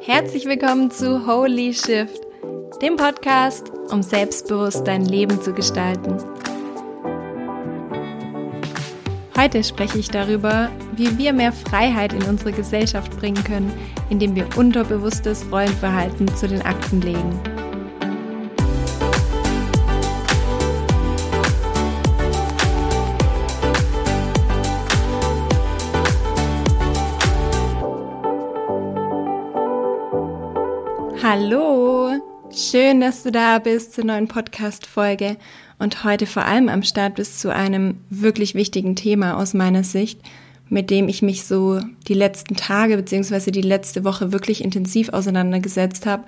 Herzlich willkommen zu Holy Shift, dem Podcast, um selbstbewusst dein Leben zu gestalten. Heute spreche ich darüber, wie wir mehr Freiheit in unsere Gesellschaft bringen können, indem wir unterbewusstes Rollenverhalten zu den Akten legen. Schön, dass du da bist zur neuen Podcast-Folge. Und heute vor allem am Start bist zu einem wirklich wichtigen Thema aus meiner Sicht, mit dem ich mich so die letzten Tage beziehungsweise die letzte Woche wirklich intensiv auseinandergesetzt habe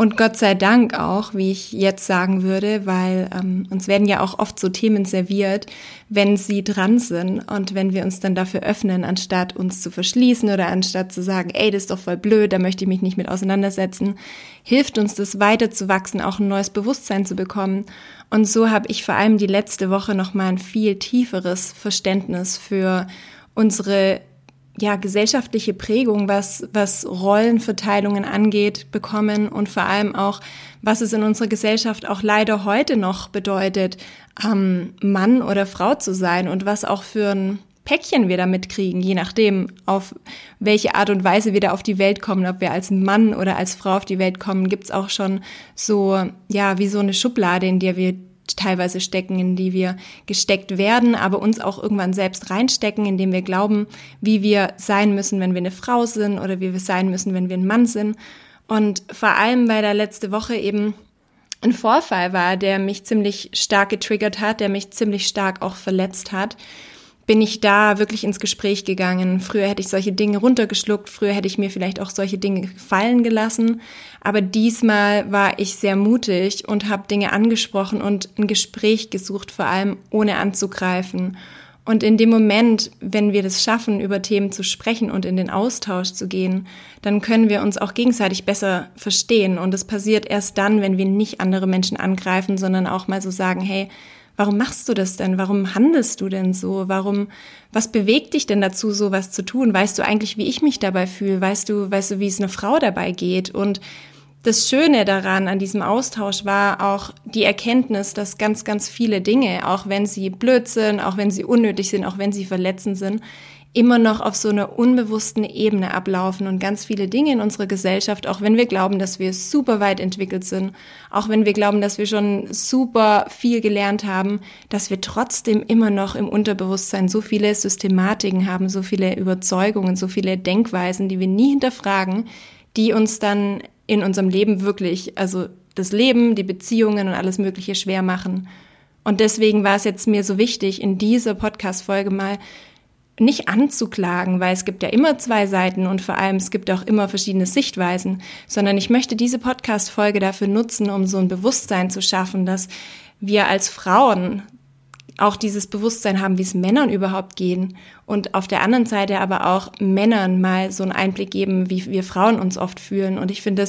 und Gott sei Dank auch, wie ich jetzt sagen würde, weil ähm, uns werden ja auch oft so Themen serviert, wenn sie dran sind und wenn wir uns dann dafür öffnen, anstatt uns zu verschließen oder anstatt zu sagen, ey, das ist doch voll blöd, da möchte ich mich nicht mit auseinandersetzen, hilft uns das weiter zu wachsen, auch ein neues Bewusstsein zu bekommen. Und so habe ich vor allem die letzte Woche nochmal ein viel tieferes Verständnis für unsere ja, gesellschaftliche Prägung, was, was Rollenverteilungen angeht, bekommen und vor allem auch, was es in unserer Gesellschaft auch leider heute noch bedeutet, ähm, Mann oder Frau zu sein und was auch für ein Päckchen wir da mitkriegen, je nachdem, auf welche Art und Weise wir da auf die Welt kommen, ob wir als Mann oder als Frau auf die Welt kommen, gibt's auch schon so, ja, wie so eine Schublade, in der wir teilweise stecken, in die wir gesteckt werden, aber uns auch irgendwann selbst reinstecken, indem wir glauben, wie wir sein müssen, wenn wir eine Frau sind oder wie wir sein müssen, wenn wir ein Mann sind. Und vor allem, weil da letzte Woche eben ein Vorfall war, der mich ziemlich stark getriggert hat, der mich ziemlich stark auch verletzt hat, bin ich da wirklich ins Gespräch gegangen. Früher hätte ich solche Dinge runtergeschluckt, früher hätte ich mir vielleicht auch solche Dinge fallen gelassen, aber diesmal war ich sehr mutig und habe Dinge angesprochen und ein Gespräch gesucht, vor allem ohne anzugreifen. Und in dem Moment, wenn wir das schaffen, über Themen zu sprechen und in den Austausch zu gehen, dann können wir uns auch gegenseitig besser verstehen. Und es passiert erst dann, wenn wir nicht andere Menschen angreifen, sondern auch mal so sagen, hey, Warum machst du das denn? Warum handelst du denn so? Warum, was bewegt dich denn dazu, sowas zu tun? Weißt du eigentlich, wie ich mich dabei fühle? Weißt du, weißt du, wie es einer Frau dabei geht? Und das Schöne daran, an diesem Austausch war auch die Erkenntnis, dass ganz, ganz viele Dinge, auch wenn sie blöd sind, auch wenn sie unnötig sind, auch wenn sie verletzend sind, immer noch auf so einer unbewussten Ebene ablaufen und ganz viele Dinge in unserer Gesellschaft, auch wenn wir glauben, dass wir super weit entwickelt sind, auch wenn wir glauben, dass wir schon super viel gelernt haben, dass wir trotzdem immer noch im Unterbewusstsein so viele Systematiken haben, so viele Überzeugungen, so viele Denkweisen, die wir nie hinterfragen, die uns dann in unserem Leben wirklich, also das Leben, die Beziehungen und alles Mögliche schwer machen. Und deswegen war es jetzt mir so wichtig, in dieser Podcast-Folge mal nicht anzuklagen, weil es gibt ja immer zwei Seiten und vor allem es gibt auch immer verschiedene Sichtweisen, sondern ich möchte diese Podcast-Folge dafür nutzen, um so ein Bewusstsein zu schaffen, dass wir als Frauen auch dieses Bewusstsein haben, wie es Männern überhaupt gehen und auf der anderen Seite aber auch Männern mal so einen Einblick geben, wie wir Frauen uns oft fühlen. Und ich finde,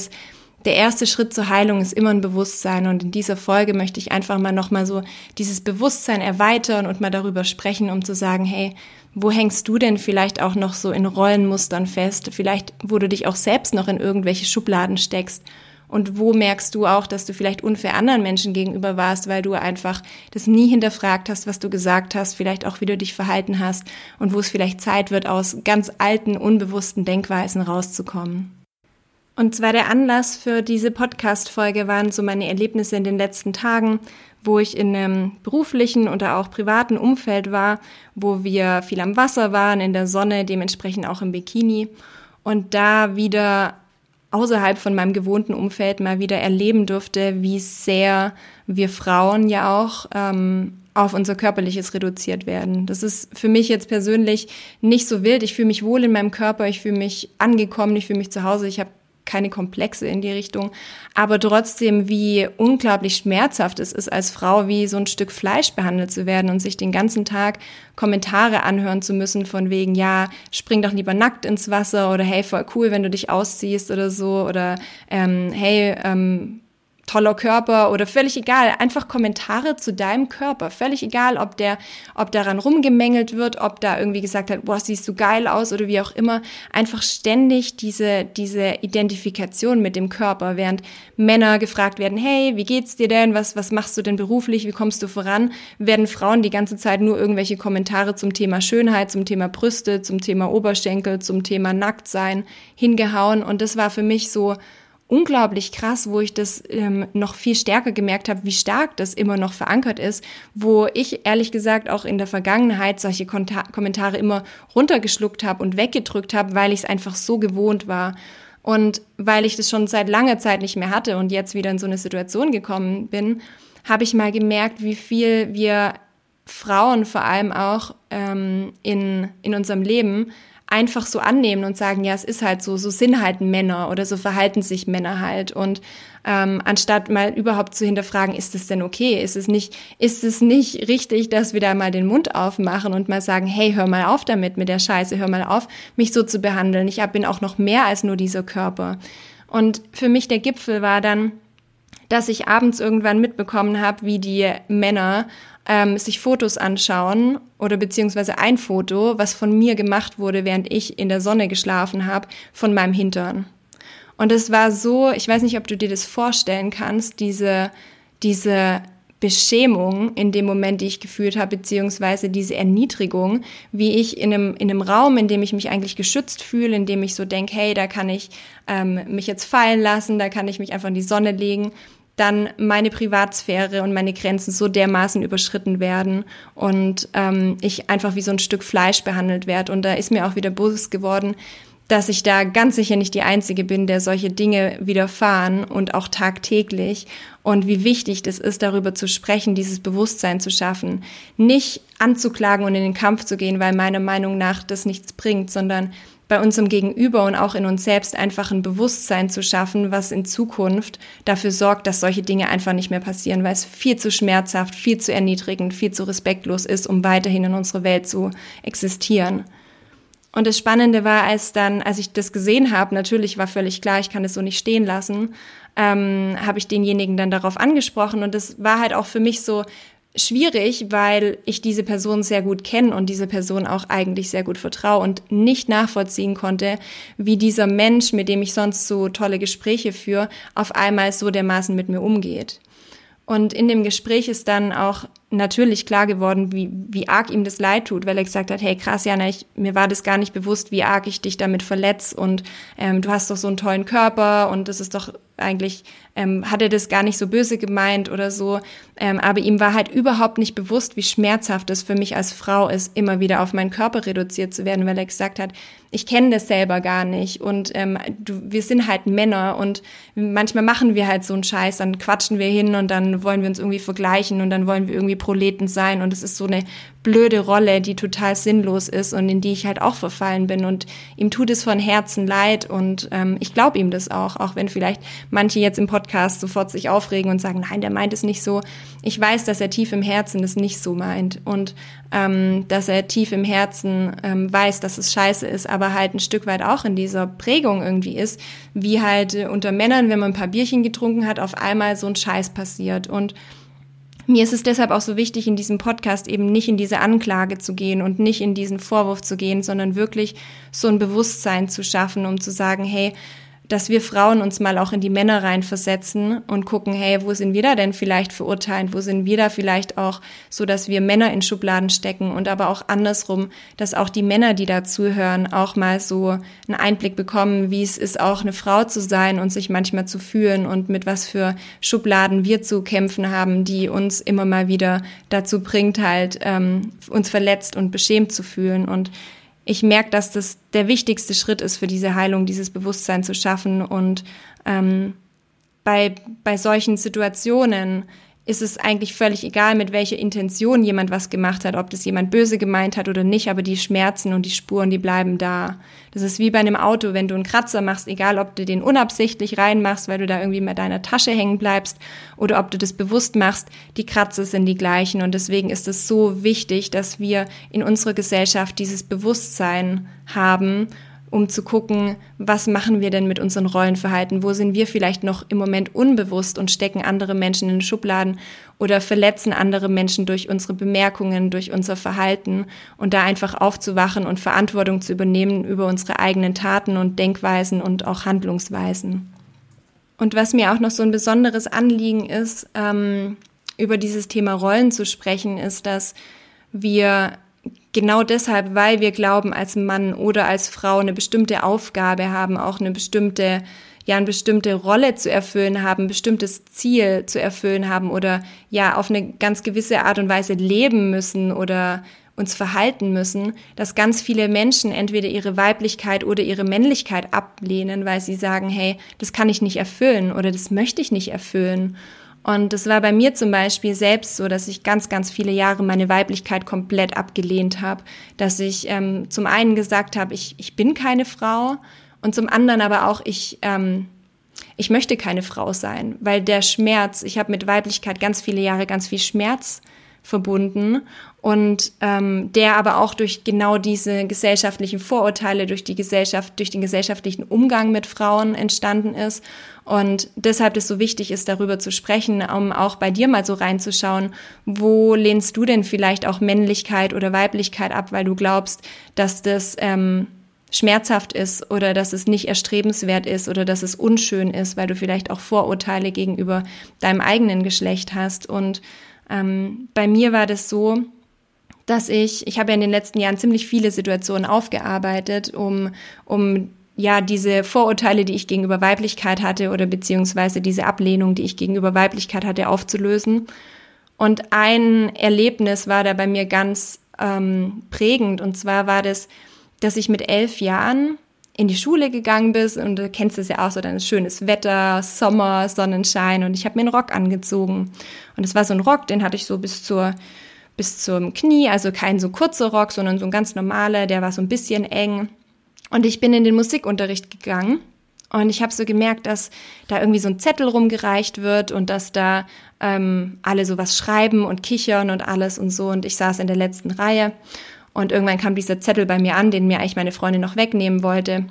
der erste Schritt zur Heilung ist immer ein Bewusstsein. Und in dieser Folge möchte ich einfach mal nochmal so dieses Bewusstsein erweitern und mal darüber sprechen, um zu sagen, hey, wo hängst du denn vielleicht auch noch so in Rollenmustern fest? Vielleicht, wo du dich auch selbst noch in irgendwelche Schubladen steckst. Und wo merkst du auch, dass du vielleicht unfair anderen Menschen gegenüber warst, weil du einfach das nie hinterfragt hast, was du gesagt hast, vielleicht auch, wie du dich verhalten hast und wo es vielleicht Zeit wird, aus ganz alten, unbewussten Denkweisen rauszukommen. Und zwar der Anlass für diese Podcast-Folge waren so meine Erlebnisse in den letzten Tagen, wo ich in einem beruflichen oder auch privaten Umfeld war, wo wir viel am Wasser waren, in der Sonne, dementsprechend auch im Bikini und da wieder außerhalb von meinem gewohnten Umfeld mal wieder erleben durfte, wie sehr wir Frauen ja auch ähm, auf unser körperliches reduziert werden. Das ist für mich jetzt persönlich nicht so wild. Ich fühle mich wohl in meinem Körper, ich fühle mich angekommen, ich fühle mich zu Hause. Ich habe keine Komplexe in die Richtung, aber trotzdem, wie unglaublich schmerzhaft es ist, als Frau wie so ein Stück Fleisch behandelt zu werden und sich den ganzen Tag Kommentare anhören zu müssen von wegen, ja, spring doch lieber nackt ins Wasser oder hey, voll cool, wenn du dich ausziehst oder so oder ähm, hey, ähm, toller Körper oder völlig egal, einfach Kommentare zu deinem Körper, völlig egal, ob der, ob daran rumgemängelt wird, ob da irgendwie gesagt hat, boah, siehst du geil aus oder wie auch immer, einfach ständig diese, diese Identifikation mit dem Körper, während Männer gefragt werden, hey, wie geht's dir denn, was, was machst du denn beruflich, wie kommst du voran, werden Frauen die ganze Zeit nur irgendwelche Kommentare zum Thema Schönheit, zum Thema Brüste, zum Thema Oberschenkel, zum Thema Nacktsein hingehauen. Und das war für mich so, unglaublich krass, wo ich das ähm, noch viel stärker gemerkt habe, wie stark das immer noch verankert ist, wo ich ehrlich gesagt auch in der Vergangenheit solche Konta Kommentare immer runtergeschluckt habe und weggedrückt habe, weil ich es einfach so gewohnt war. Und weil ich das schon seit langer Zeit nicht mehr hatte und jetzt wieder in so eine Situation gekommen bin, habe ich mal gemerkt, wie viel wir Frauen vor allem auch ähm, in, in unserem Leben einfach so annehmen und sagen, ja, es ist halt so, so sind halt Männer oder so verhalten sich Männer halt. Und ähm, anstatt mal überhaupt zu hinterfragen, ist es denn okay? Ist es nicht, ist es nicht richtig, dass wir da mal den Mund aufmachen und mal sagen, hey, hör mal auf damit mit der Scheiße, hör mal auf, mich so zu behandeln. Ich bin auch noch mehr als nur dieser Körper. Und für mich der Gipfel war dann, dass ich abends irgendwann mitbekommen habe, wie die Männer ähm, sich Fotos anschauen oder beziehungsweise ein Foto, was von mir gemacht wurde, während ich in der Sonne geschlafen habe, von meinem Hintern. Und es war so, ich weiß nicht, ob du dir das vorstellen kannst, diese, diese Beschämung in dem Moment, die ich gefühlt habe, beziehungsweise diese Erniedrigung, wie ich in einem, in einem Raum, in dem ich mich eigentlich geschützt fühle, in dem ich so denke, hey, da kann ich ähm, mich jetzt fallen lassen, da kann ich mich einfach in die Sonne legen, dann meine Privatsphäre und meine Grenzen so dermaßen überschritten werden und ähm, ich einfach wie so ein Stück Fleisch behandelt werde. Und da ist mir auch wieder bewusst geworden, dass ich da ganz sicher nicht die Einzige bin, der solche Dinge widerfahren und auch tagtäglich und wie wichtig das ist, darüber zu sprechen, dieses Bewusstsein zu schaffen. Nicht anzuklagen und in den Kampf zu gehen, weil meiner Meinung nach das nichts bringt, sondern bei unserem Gegenüber und auch in uns selbst einfach ein Bewusstsein zu schaffen, was in Zukunft dafür sorgt, dass solche Dinge einfach nicht mehr passieren, weil es viel zu schmerzhaft, viel zu erniedrigend, viel zu respektlos ist, um weiterhin in unserer Welt zu existieren. Und das Spannende war, als dann, als ich das gesehen habe, natürlich war völlig klar, ich kann es so nicht stehen lassen, ähm, habe ich denjenigen dann darauf angesprochen und das war halt auch für mich so schwierig, weil ich diese Person sehr gut kenne und diese Person auch eigentlich sehr gut vertraue und nicht nachvollziehen konnte, wie dieser Mensch, mit dem ich sonst so tolle Gespräche führe, auf einmal so dermaßen mit mir umgeht. Und in dem Gespräch ist dann auch natürlich klar geworden, wie, wie arg ihm das leid tut, weil er gesagt hat, hey krass, Jana, ich, mir war das gar nicht bewusst, wie arg ich dich damit verletze und ähm, du hast doch so einen tollen Körper und das ist doch eigentlich, ähm, hat er das gar nicht so böse gemeint oder so, ähm, aber ihm war halt überhaupt nicht bewusst, wie schmerzhaft es für mich als Frau ist, immer wieder auf meinen Körper reduziert zu werden, weil er gesagt hat, ich kenne das selber gar nicht. Und ähm, du, wir sind halt Männer und manchmal machen wir halt so einen Scheiß, dann quatschen wir hin und dann wollen wir uns irgendwie vergleichen und dann wollen wir irgendwie Proleten sein. Und es ist so eine blöde Rolle, die total sinnlos ist und in die ich halt auch verfallen bin. Und ihm tut es von Herzen leid und ähm, ich glaube ihm das auch, auch wenn vielleicht manche jetzt im Podcast sofort sich aufregen und sagen, nein, der meint es nicht so. Ich weiß, dass er tief im Herzen es nicht so meint und ähm, dass er tief im Herzen ähm, weiß, dass es scheiße ist, aber halt ein Stück weit auch in dieser Prägung irgendwie ist, wie halt unter Männern, wenn man ein paar Bierchen getrunken hat, auf einmal so ein Scheiß passiert und mir ist es deshalb auch so wichtig, in diesem Podcast eben nicht in diese Anklage zu gehen und nicht in diesen Vorwurf zu gehen, sondern wirklich so ein Bewusstsein zu schaffen, um zu sagen, hey, dass wir Frauen uns mal auch in die Männer reinversetzen und gucken, hey, wo sind wir da denn vielleicht verurteilt? Wo sind wir da vielleicht auch so, dass wir Männer in Schubladen stecken und aber auch andersrum, dass auch die Männer, die da zuhören, auch mal so einen Einblick bekommen, wie es ist, auch eine Frau zu sein und sich manchmal zu fühlen und mit was für Schubladen wir zu kämpfen haben, die uns immer mal wieder dazu bringt, halt ähm, uns verletzt und beschämt zu fühlen und ich merke, dass das der wichtigste Schritt ist für diese Heilung, dieses Bewusstsein zu schaffen. Und ähm, bei, bei solchen Situationen ist es eigentlich völlig egal, mit welcher Intention jemand was gemacht hat, ob das jemand böse gemeint hat oder nicht, aber die Schmerzen und die Spuren, die bleiben da. Das ist wie bei einem Auto, wenn du einen Kratzer machst, egal ob du den unabsichtlich reinmachst, weil du da irgendwie mit deiner Tasche hängen bleibst oder ob du das bewusst machst, die Kratzer sind die gleichen und deswegen ist es so wichtig, dass wir in unserer Gesellschaft dieses Bewusstsein haben um zu gucken, was machen wir denn mit unseren Rollenverhalten? Wo sind wir vielleicht noch im Moment unbewusst und stecken andere Menschen in Schubladen oder verletzen andere Menschen durch unsere Bemerkungen, durch unser Verhalten und da einfach aufzuwachen und Verantwortung zu übernehmen über unsere eigenen Taten und Denkweisen und auch Handlungsweisen. Und was mir auch noch so ein besonderes Anliegen ist, ähm, über dieses Thema Rollen zu sprechen, ist, dass wir genau deshalb, weil wir glauben, als Mann oder als Frau eine bestimmte Aufgabe haben, auch eine bestimmte, ja, eine bestimmte Rolle zu erfüllen haben, ein bestimmtes Ziel zu erfüllen haben oder ja, auf eine ganz gewisse Art und Weise leben müssen oder uns verhalten müssen, dass ganz viele Menschen entweder ihre Weiblichkeit oder ihre Männlichkeit ablehnen, weil sie sagen, hey, das kann ich nicht erfüllen oder das möchte ich nicht erfüllen. Und es war bei mir zum Beispiel selbst so, dass ich ganz, ganz viele Jahre meine Weiblichkeit komplett abgelehnt habe. Dass ich ähm, zum einen gesagt habe, ich, ich bin keine Frau und zum anderen aber auch, ich, ähm, ich möchte keine Frau sein, weil der Schmerz, ich habe mit Weiblichkeit ganz viele Jahre ganz viel Schmerz verbunden und ähm, der aber auch durch genau diese gesellschaftlichen Vorurteile, durch die Gesellschaft, durch den gesellschaftlichen Umgang mit Frauen entstanden ist. Und deshalb es so wichtig ist, darüber zu sprechen, um auch bei dir mal so reinzuschauen, wo lehnst du denn vielleicht auch Männlichkeit oder Weiblichkeit ab, weil du glaubst, dass das ähm, schmerzhaft ist oder dass es nicht erstrebenswert ist oder dass es unschön ist, weil du vielleicht auch Vorurteile gegenüber deinem eigenen Geschlecht hast. Und ähm, bei mir war das so, dass ich, ich habe ja in den letzten Jahren ziemlich viele Situationen aufgearbeitet, um, um ja diese Vorurteile, die ich gegenüber Weiblichkeit hatte oder beziehungsweise diese Ablehnung, die ich gegenüber Weiblichkeit hatte, aufzulösen. Und ein Erlebnis war da bei mir ganz ähm, prägend. Und zwar war das, dass ich mit elf Jahren in die Schule gegangen bist und du kennst es ja auch so, dann ist schönes Wetter, Sommer, Sonnenschein und ich habe mir einen Rock angezogen. Und es war so ein Rock, den hatte ich so bis zur bis zum Knie, also kein so kurzer Rock, sondern so ein ganz normaler, der war so ein bisschen eng. Und ich bin in den Musikunterricht gegangen und ich habe so gemerkt, dass da irgendwie so ein Zettel rumgereicht wird und dass da ähm, alle so was schreiben und kichern und alles und so. Und ich saß in der letzten Reihe und irgendwann kam dieser Zettel bei mir an, den mir eigentlich meine Freundin noch wegnehmen wollte.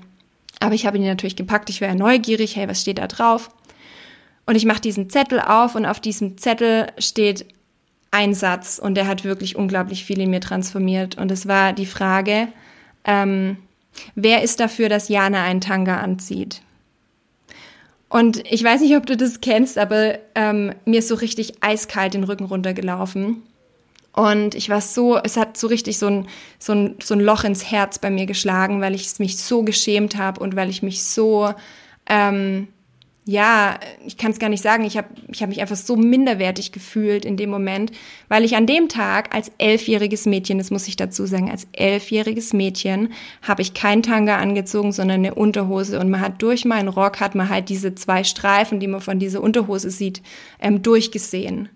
Aber ich habe ihn natürlich gepackt, ich war ja neugierig, hey, was steht da drauf? Und ich mache diesen Zettel auf und auf diesem Zettel steht ein Satz und der hat wirklich unglaublich viel in mir transformiert. Und es war die Frage, ähm, wer ist dafür, dass Jana einen Tanga anzieht? Und ich weiß nicht, ob du das kennst, aber ähm, mir ist so richtig eiskalt den Rücken runtergelaufen. Und ich war so, es hat so richtig so ein, so ein, so ein Loch ins Herz bei mir geschlagen, weil ich mich so geschämt habe und weil ich mich so, ähm, ja, ich kann es gar nicht sagen, ich habe ich hab mich einfach so minderwertig gefühlt in dem Moment, weil ich an dem Tag als elfjähriges Mädchen, das muss ich dazu sagen, als elfjähriges Mädchen habe ich kein Tanga angezogen, sondern eine Unterhose und man hat durch meinen Rock, hat man halt diese zwei Streifen, die man von dieser Unterhose sieht, ähm, durchgesehen.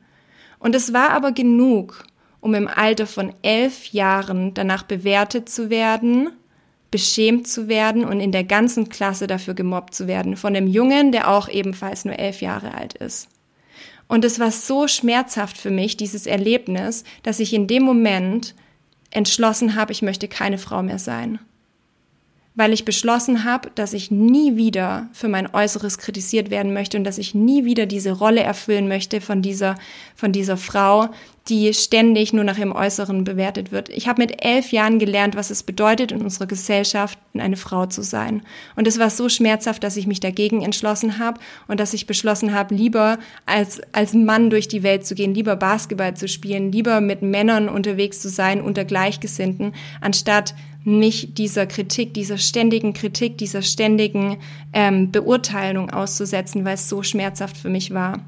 Und es war aber genug, um im Alter von elf Jahren danach bewertet zu werden, beschämt zu werden und in der ganzen Klasse dafür gemobbt zu werden von dem Jungen, der auch ebenfalls nur elf Jahre alt ist. Und es war so schmerzhaft für mich, dieses Erlebnis, dass ich in dem Moment entschlossen habe, ich möchte keine Frau mehr sein weil ich beschlossen habe, dass ich nie wieder für mein Äußeres kritisiert werden möchte und dass ich nie wieder diese Rolle erfüllen möchte von dieser, von dieser Frau, die ständig nur nach ihrem Äußeren bewertet wird. Ich habe mit elf Jahren gelernt, was es bedeutet, in unserer Gesellschaft eine Frau zu sein. Und es war so schmerzhaft, dass ich mich dagegen entschlossen habe und dass ich beschlossen habe, lieber als, als Mann durch die Welt zu gehen, lieber Basketball zu spielen, lieber mit Männern unterwegs zu sein unter Gleichgesinnten, anstatt mich dieser Kritik, dieser ständigen Kritik, dieser ständigen ähm, Beurteilung auszusetzen, weil es so schmerzhaft für mich war.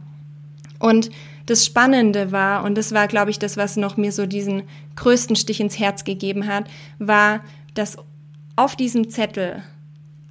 Und das Spannende war, und das war, glaube ich, das, was noch mir so diesen größten Stich ins Herz gegeben hat, war, dass auf diesem Zettel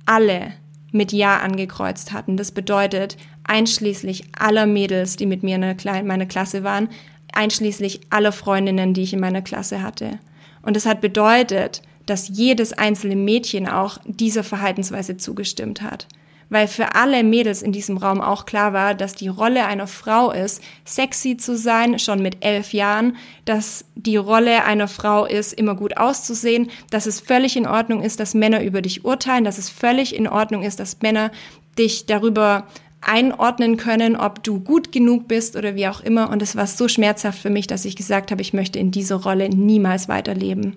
alle mit Ja angekreuzt hatten. Das bedeutet, einschließlich aller Mädels, die mit mir in meiner Klasse waren, einschließlich aller Freundinnen, die ich in meiner Klasse hatte. Und das hat bedeutet, dass jedes einzelne Mädchen auch dieser Verhaltensweise zugestimmt hat. Weil für alle Mädels in diesem Raum auch klar war, dass die Rolle einer Frau ist, sexy zu sein, schon mit elf Jahren, dass die Rolle einer Frau ist, immer gut auszusehen, dass es völlig in Ordnung ist, dass Männer über dich urteilen, dass es völlig in Ordnung ist, dass Männer dich darüber einordnen können, ob du gut genug bist oder wie auch immer. Und es war so schmerzhaft für mich, dass ich gesagt habe, ich möchte in dieser Rolle niemals weiterleben.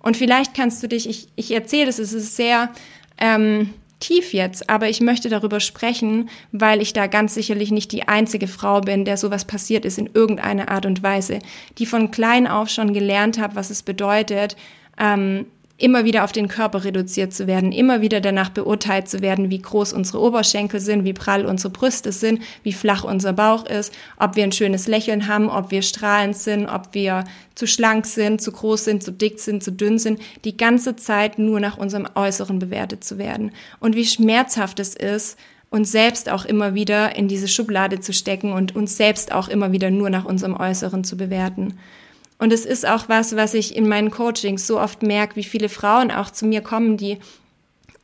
Und vielleicht kannst du dich, ich, ich erzähle es, es ist sehr ähm, tief jetzt, aber ich möchte darüber sprechen, weil ich da ganz sicherlich nicht die einzige Frau bin, der sowas passiert ist in irgendeiner Art und Weise, die von klein auf schon gelernt habe, was es bedeutet, ähm, immer wieder auf den Körper reduziert zu werden, immer wieder danach beurteilt zu werden, wie groß unsere Oberschenkel sind, wie prall unsere Brüste sind, wie flach unser Bauch ist, ob wir ein schönes Lächeln haben, ob wir strahlend sind, ob wir zu schlank sind, zu groß sind, zu dick sind, zu dünn sind, die ganze Zeit nur nach unserem Äußeren bewertet zu werden. Und wie schmerzhaft es ist, uns selbst auch immer wieder in diese Schublade zu stecken und uns selbst auch immer wieder nur nach unserem Äußeren zu bewerten. Und es ist auch was, was ich in meinen Coachings so oft merke, wie viele Frauen auch zu mir kommen, die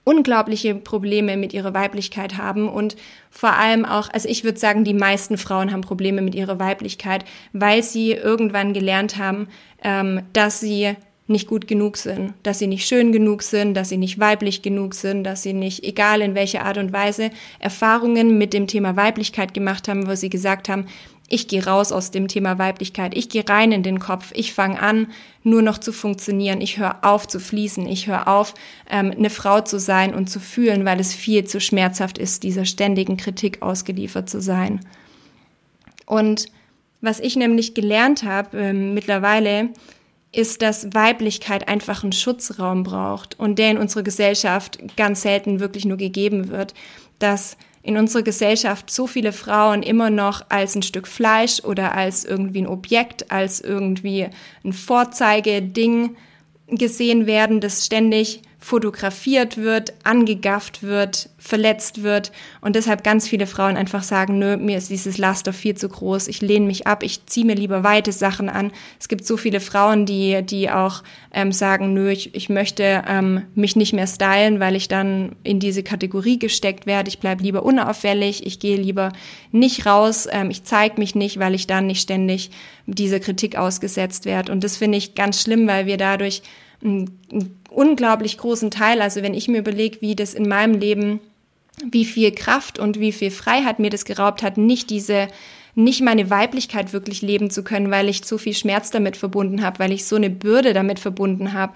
unglaubliche Probleme mit ihrer Weiblichkeit haben und vor allem auch, also ich würde sagen, die meisten Frauen haben Probleme mit ihrer Weiblichkeit, weil sie irgendwann gelernt haben, ähm, dass sie nicht gut genug sind, dass sie nicht schön genug sind, dass sie nicht weiblich genug sind, dass sie nicht, egal in welcher Art und Weise, Erfahrungen mit dem Thema Weiblichkeit gemacht haben, wo sie gesagt haben, ich gehe raus aus dem Thema Weiblichkeit, ich gehe rein in den Kopf, ich fange an, nur noch zu funktionieren, ich höre auf zu fließen, ich höre auf, ähm, eine Frau zu sein und zu fühlen, weil es viel zu schmerzhaft ist, dieser ständigen Kritik ausgeliefert zu sein. Und was ich nämlich gelernt habe ähm, mittlerweile, ist, dass Weiblichkeit einfach einen Schutzraum braucht und der in unserer Gesellschaft ganz selten wirklich nur gegeben wird, dass in unserer Gesellschaft so viele Frauen immer noch als ein Stück Fleisch oder als irgendwie ein Objekt, als irgendwie ein Vorzeigeding gesehen werden, das ständig fotografiert wird, angegafft wird, verletzt wird und deshalb ganz viele Frauen einfach sagen, nö, mir ist dieses Laster viel zu groß, ich lehne mich ab, ich ziehe mir lieber weite Sachen an. Es gibt so viele Frauen, die, die auch ähm, sagen, nö, ich, ich möchte ähm, mich nicht mehr stylen, weil ich dann in diese Kategorie gesteckt werde. Ich bleibe lieber unauffällig, ich gehe lieber nicht raus, ähm, ich zeige mich nicht, weil ich dann nicht ständig dieser Kritik ausgesetzt werde. Und das finde ich ganz schlimm, weil wir dadurch einen, einen unglaublich großen Teil, also wenn ich mir überlege, wie das in meinem Leben, wie viel Kraft und wie viel Freiheit mir das geraubt hat, nicht diese nicht meine Weiblichkeit wirklich leben zu können, weil ich so viel Schmerz damit verbunden habe, weil ich so eine Bürde damit verbunden habe.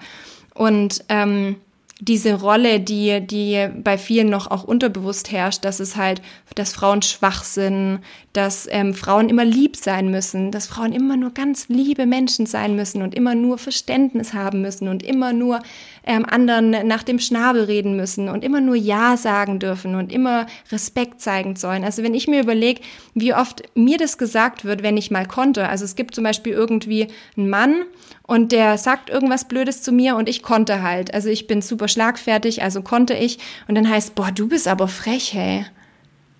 Und ähm, diese Rolle, die, die bei vielen noch auch unterbewusst herrscht, dass es halt, dass Frauen schwach sind, dass ähm, Frauen immer lieb sein müssen, dass Frauen immer nur ganz liebe Menschen sein müssen und immer nur Verständnis haben müssen und immer nur ähm, anderen nach dem Schnabel reden müssen und immer nur Ja sagen dürfen und immer Respekt zeigen sollen. Also wenn ich mir überlege, wie oft mir das gesagt wird, wenn ich mal konnte. Also es gibt zum Beispiel irgendwie einen Mann und der sagt irgendwas Blödes zu mir und ich konnte halt. Also ich bin super schlagfertig, also konnte ich. Und dann heißt, boah, du bist aber frech, hey.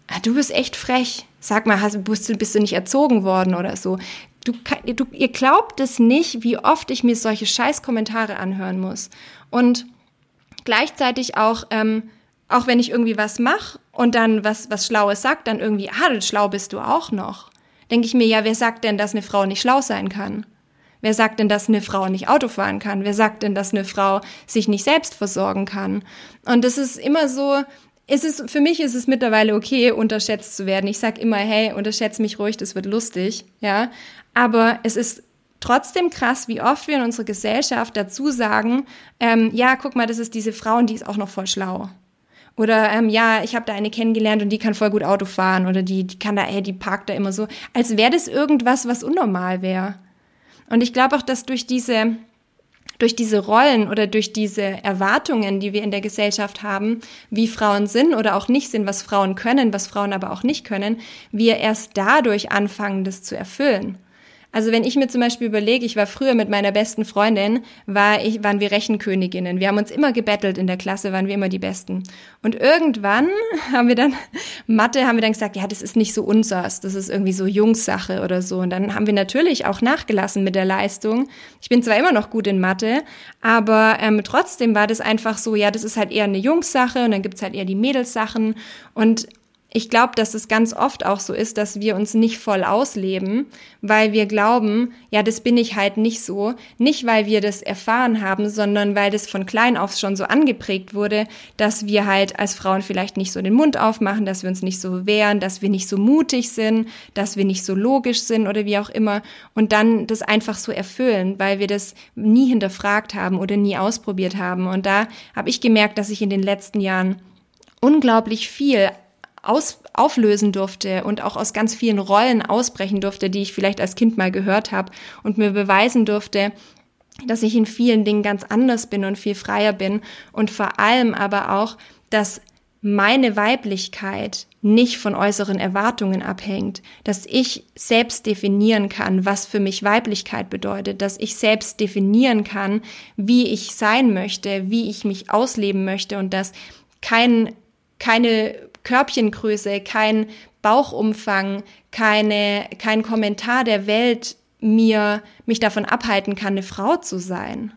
Ah, du bist echt frech. Sag mal, hast, bist, du, nicht erzogen worden oder so? Du, du, ihr glaubt es nicht, wie oft ich mir solche Scheißkommentare anhören muss. Und gleichzeitig auch, ähm, auch wenn ich irgendwie was mache und dann was, was Schlaues sagt, dann irgendwie, ah, schlau bist du auch noch. Denke ich mir, ja, wer sagt denn, dass eine Frau nicht schlau sein kann? Wer sagt denn, dass eine Frau nicht Auto fahren kann? Wer sagt denn, dass eine Frau sich nicht selbst versorgen kann? Und das ist immer so, es ist, für mich ist es mittlerweile okay, unterschätzt zu werden. Ich sag immer, hey, unterschätzt mich ruhig, das wird lustig, ja. Aber es ist trotzdem krass, wie oft wir in unserer Gesellschaft dazu sagen, ähm, ja, guck mal, das ist diese Frau und die ist auch noch voll schlau. Oder ähm, ja, ich habe da eine kennengelernt und die kann voll gut Auto fahren oder die, die kann da, ey, die parkt da immer so, als wäre das irgendwas, was unnormal wäre. Und ich glaube auch, dass durch diese, durch diese Rollen oder durch diese Erwartungen, die wir in der Gesellschaft haben, wie Frauen sind oder auch nicht sind, was Frauen können, was Frauen aber auch nicht können, wir erst dadurch anfangen, das zu erfüllen. Also wenn ich mir zum Beispiel überlege, ich war früher mit meiner besten Freundin, war ich, waren wir Rechenköniginnen. Wir haben uns immer gebettelt in der Klasse, waren wir immer die Besten. Und irgendwann haben wir dann, Mathe haben wir dann gesagt, ja, das ist nicht so unsers, das ist irgendwie so Jungssache oder so. Und dann haben wir natürlich auch nachgelassen mit der Leistung. Ich bin zwar immer noch gut in Mathe, aber ähm, trotzdem war das einfach so, ja, das ist halt eher eine Jungssache und dann gibt's halt eher die Mädelssachen. Und ich glaube, dass es ganz oft auch so ist, dass wir uns nicht voll ausleben, weil wir glauben, ja, das bin ich halt nicht so. Nicht, weil wir das erfahren haben, sondern weil das von klein auf schon so angeprägt wurde, dass wir halt als Frauen vielleicht nicht so den Mund aufmachen, dass wir uns nicht so wehren, dass wir nicht so mutig sind, dass wir nicht so logisch sind oder wie auch immer. Und dann das einfach so erfüllen, weil wir das nie hinterfragt haben oder nie ausprobiert haben. Und da habe ich gemerkt, dass ich in den letzten Jahren unglaublich viel aus, auflösen durfte und auch aus ganz vielen Rollen ausbrechen durfte, die ich vielleicht als Kind mal gehört habe und mir beweisen durfte, dass ich in vielen Dingen ganz anders bin und viel freier bin und vor allem aber auch, dass meine Weiblichkeit nicht von äußeren Erwartungen abhängt, dass ich selbst definieren kann, was für mich Weiblichkeit bedeutet, dass ich selbst definieren kann, wie ich sein möchte, wie ich mich ausleben möchte und dass kein, keine Körbchengröße, kein Bauchumfang, keine, kein Kommentar der Welt mir, mich davon abhalten kann, eine Frau zu sein.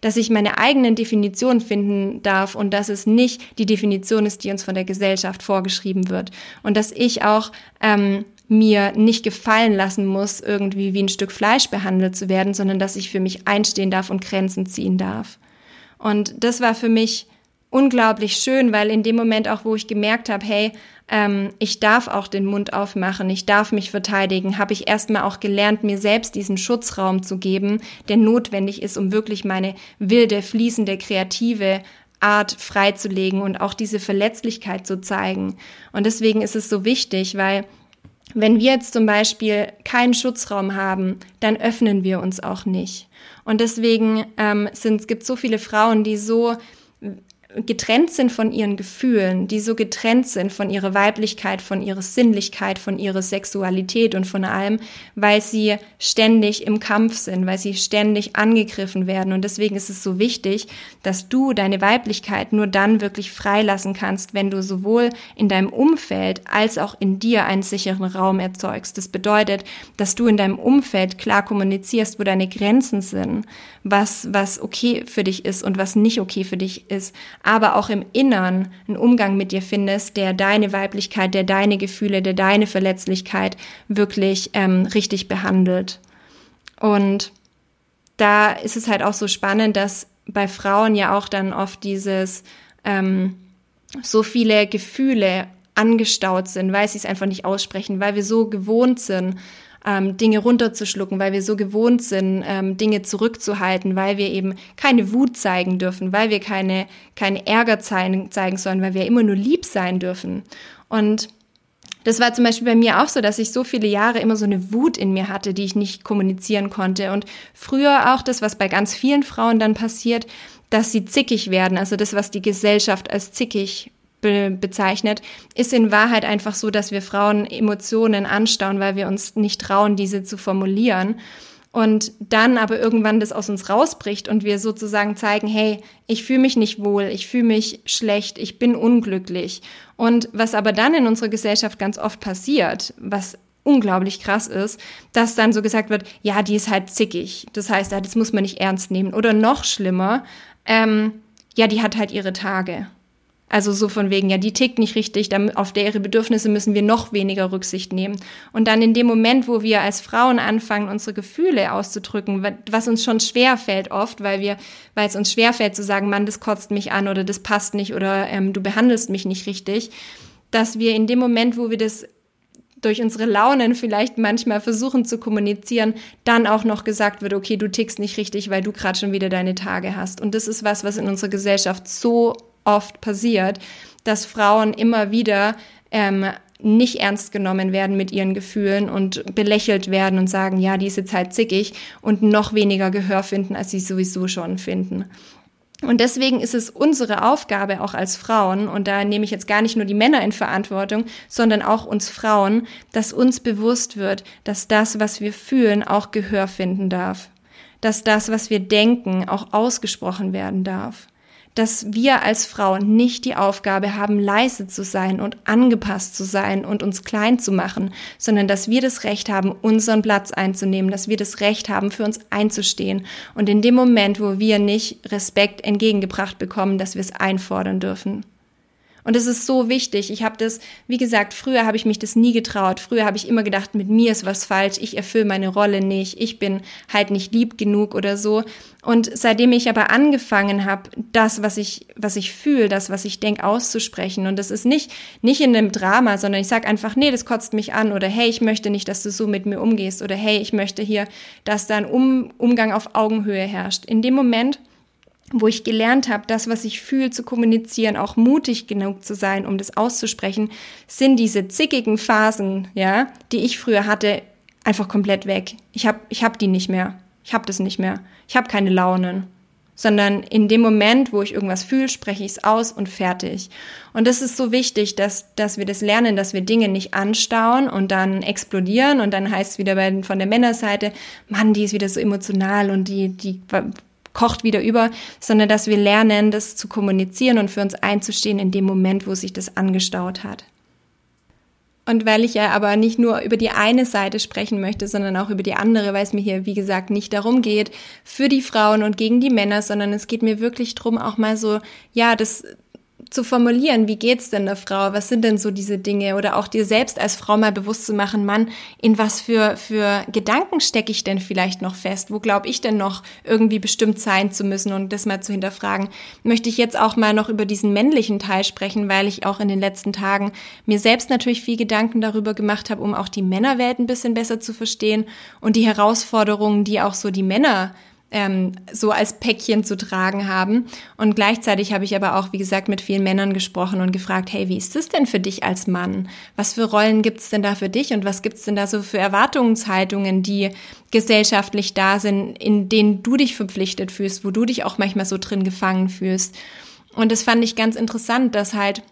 Dass ich meine eigenen Definitionen finden darf und dass es nicht die Definition ist, die uns von der Gesellschaft vorgeschrieben wird. Und dass ich auch ähm, mir nicht gefallen lassen muss, irgendwie wie ein Stück Fleisch behandelt zu werden, sondern dass ich für mich einstehen darf und Grenzen ziehen darf. Und das war für mich unglaublich schön, weil in dem Moment auch, wo ich gemerkt habe, hey, ähm, ich darf auch den Mund aufmachen, ich darf mich verteidigen, habe ich erstmal auch gelernt, mir selbst diesen Schutzraum zu geben, der notwendig ist, um wirklich meine wilde, fließende, kreative Art freizulegen und auch diese Verletzlichkeit zu zeigen. Und deswegen ist es so wichtig, weil wenn wir jetzt zum Beispiel keinen Schutzraum haben, dann öffnen wir uns auch nicht. Und deswegen ähm, sind, es gibt so viele Frauen, die so getrennt sind von ihren Gefühlen, die so getrennt sind von ihrer Weiblichkeit, von ihrer Sinnlichkeit, von ihrer Sexualität und von allem, weil sie ständig im Kampf sind, weil sie ständig angegriffen werden. Und deswegen ist es so wichtig, dass du deine Weiblichkeit nur dann wirklich freilassen kannst, wenn du sowohl in deinem Umfeld als auch in dir einen sicheren Raum erzeugst. Das bedeutet, dass du in deinem Umfeld klar kommunizierst, wo deine Grenzen sind, was, was okay für dich ist und was nicht okay für dich ist aber auch im Innern einen Umgang mit dir findest, der deine Weiblichkeit, der deine Gefühle, der deine Verletzlichkeit wirklich ähm, richtig behandelt. Und da ist es halt auch so spannend, dass bei Frauen ja auch dann oft dieses ähm, so viele Gefühle angestaut sind, weil sie es einfach nicht aussprechen, weil wir so gewohnt sind, ähm, Dinge runterzuschlucken, weil wir so gewohnt sind, ähm, Dinge zurückzuhalten, weil wir eben keine Wut zeigen dürfen, weil wir keine, keine Ärger zeigen, zeigen sollen, weil wir immer nur lieb sein dürfen. Und das war zum Beispiel bei mir auch so, dass ich so viele Jahre immer so eine Wut in mir hatte, die ich nicht kommunizieren konnte. Und früher auch das, was bei ganz vielen Frauen dann passiert, dass sie zickig werden, also das, was die Gesellschaft als zickig be bezeichnet, ist in Wahrheit einfach so, dass wir Frauen Emotionen anstauen, weil wir uns nicht trauen, diese zu formulieren. Und dann aber irgendwann das aus uns rausbricht und wir sozusagen zeigen, hey, ich fühle mich nicht wohl, ich fühle mich schlecht, ich bin unglücklich. Und was aber dann in unserer Gesellschaft ganz oft passiert, was unglaublich krass ist, dass dann so gesagt wird, ja, die ist halt zickig. Das heißt, das muss man nicht ernst nehmen. Oder noch schlimmer, ähm, ja, die hat halt ihre Tage. Also so von wegen, ja, die tickt nicht richtig, auf der ihre Bedürfnisse müssen wir noch weniger Rücksicht nehmen. Und dann in dem Moment, wo wir als Frauen anfangen, unsere Gefühle auszudrücken, was uns schon schwer fällt oft, weil wir, weil es uns schwer fällt zu sagen, Mann, das kotzt mich an oder das passt nicht oder ähm, du behandelst mich nicht richtig, dass wir in dem Moment, wo wir das durch unsere Launen vielleicht manchmal versuchen zu kommunizieren, dann auch noch gesagt wird, okay, du tickst nicht richtig, weil du gerade schon wieder deine Tage hast. Und das ist was, was in unserer Gesellschaft so oft passiert, dass Frauen immer wieder ähm, nicht ernst genommen werden mit ihren Gefühlen und belächelt werden und sagen, ja, die ist jetzt halt zickig und noch weniger Gehör finden, als sie sowieso schon finden. Und deswegen ist es unsere Aufgabe auch als Frauen, und da nehme ich jetzt gar nicht nur die Männer in Verantwortung, sondern auch uns Frauen, dass uns bewusst wird, dass das, was wir fühlen, auch Gehör finden darf. Dass das, was wir denken, auch ausgesprochen werden darf dass wir als Frauen nicht die Aufgabe haben, leise zu sein und angepasst zu sein und uns klein zu machen, sondern dass wir das Recht haben, unseren Platz einzunehmen, dass wir das Recht haben, für uns einzustehen und in dem Moment, wo wir nicht Respekt entgegengebracht bekommen, dass wir es einfordern dürfen. Und es ist so wichtig. Ich habe das, wie gesagt, früher habe ich mich das nie getraut. Früher habe ich immer gedacht, mit mir ist was falsch. Ich erfülle meine Rolle nicht. Ich bin halt nicht lieb genug oder so. Und seitdem ich aber angefangen habe, das, was ich, was ich fühle, das, was ich denke, auszusprechen. Und das ist nicht, nicht in einem Drama, sondern ich sage einfach, nee, das kotzt mich an. Oder hey, ich möchte nicht, dass du so mit mir umgehst. Oder hey, ich möchte hier, dass da ein um Umgang auf Augenhöhe herrscht. In dem Moment, wo ich gelernt habe, das, was ich fühle, zu kommunizieren, auch mutig genug zu sein, um das auszusprechen, sind diese zickigen Phasen, ja, die ich früher hatte, einfach komplett weg. Ich habe ich hab die nicht mehr. Ich habe das nicht mehr. Ich habe keine Launen. Sondern in dem Moment, wo ich irgendwas fühle, spreche ich es aus und fertig. Und das ist so wichtig, dass, dass wir das lernen, dass wir Dinge nicht anstauen und dann explodieren und dann heißt es wieder bei, von der Männerseite, Mann, die ist wieder so emotional und die, die kocht wieder über, sondern dass wir lernen, das zu kommunizieren und für uns einzustehen in dem Moment, wo sich das angestaut hat. Und weil ich ja aber nicht nur über die eine Seite sprechen möchte, sondern auch über die andere, weil es mir hier, wie gesagt, nicht darum geht, für die Frauen und gegen die Männer, sondern es geht mir wirklich drum, auch mal so, ja, das zu formulieren, wie geht's denn der Frau? Was sind denn so diese Dinge? Oder auch dir selbst als Frau mal bewusst zu machen, Mann, in was für, für Gedanken stecke ich denn vielleicht noch fest? Wo glaube ich denn noch irgendwie bestimmt sein zu müssen und das mal zu hinterfragen? Möchte ich jetzt auch mal noch über diesen männlichen Teil sprechen, weil ich auch in den letzten Tagen mir selbst natürlich viel Gedanken darüber gemacht habe, um auch die Männerwelt ein bisschen besser zu verstehen und die Herausforderungen, die auch so die Männer ähm, so als Päckchen zu tragen haben. Und gleichzeitig habe ich aber auch, wie gesagt, mit vielen Männern gesprochen und gefragt, hey, wie ist das denn für dich als Mann? Was für Rollen gibt's denn da für dich und was gibt's denn da so für Erwartungshaltungen, die gesellschaftlich da sind, in denen du dich verpflichtet fühlst, wo du dich auch manchmal so drin gefangen fühlst? Und das fand ich ganz interessant, dass halt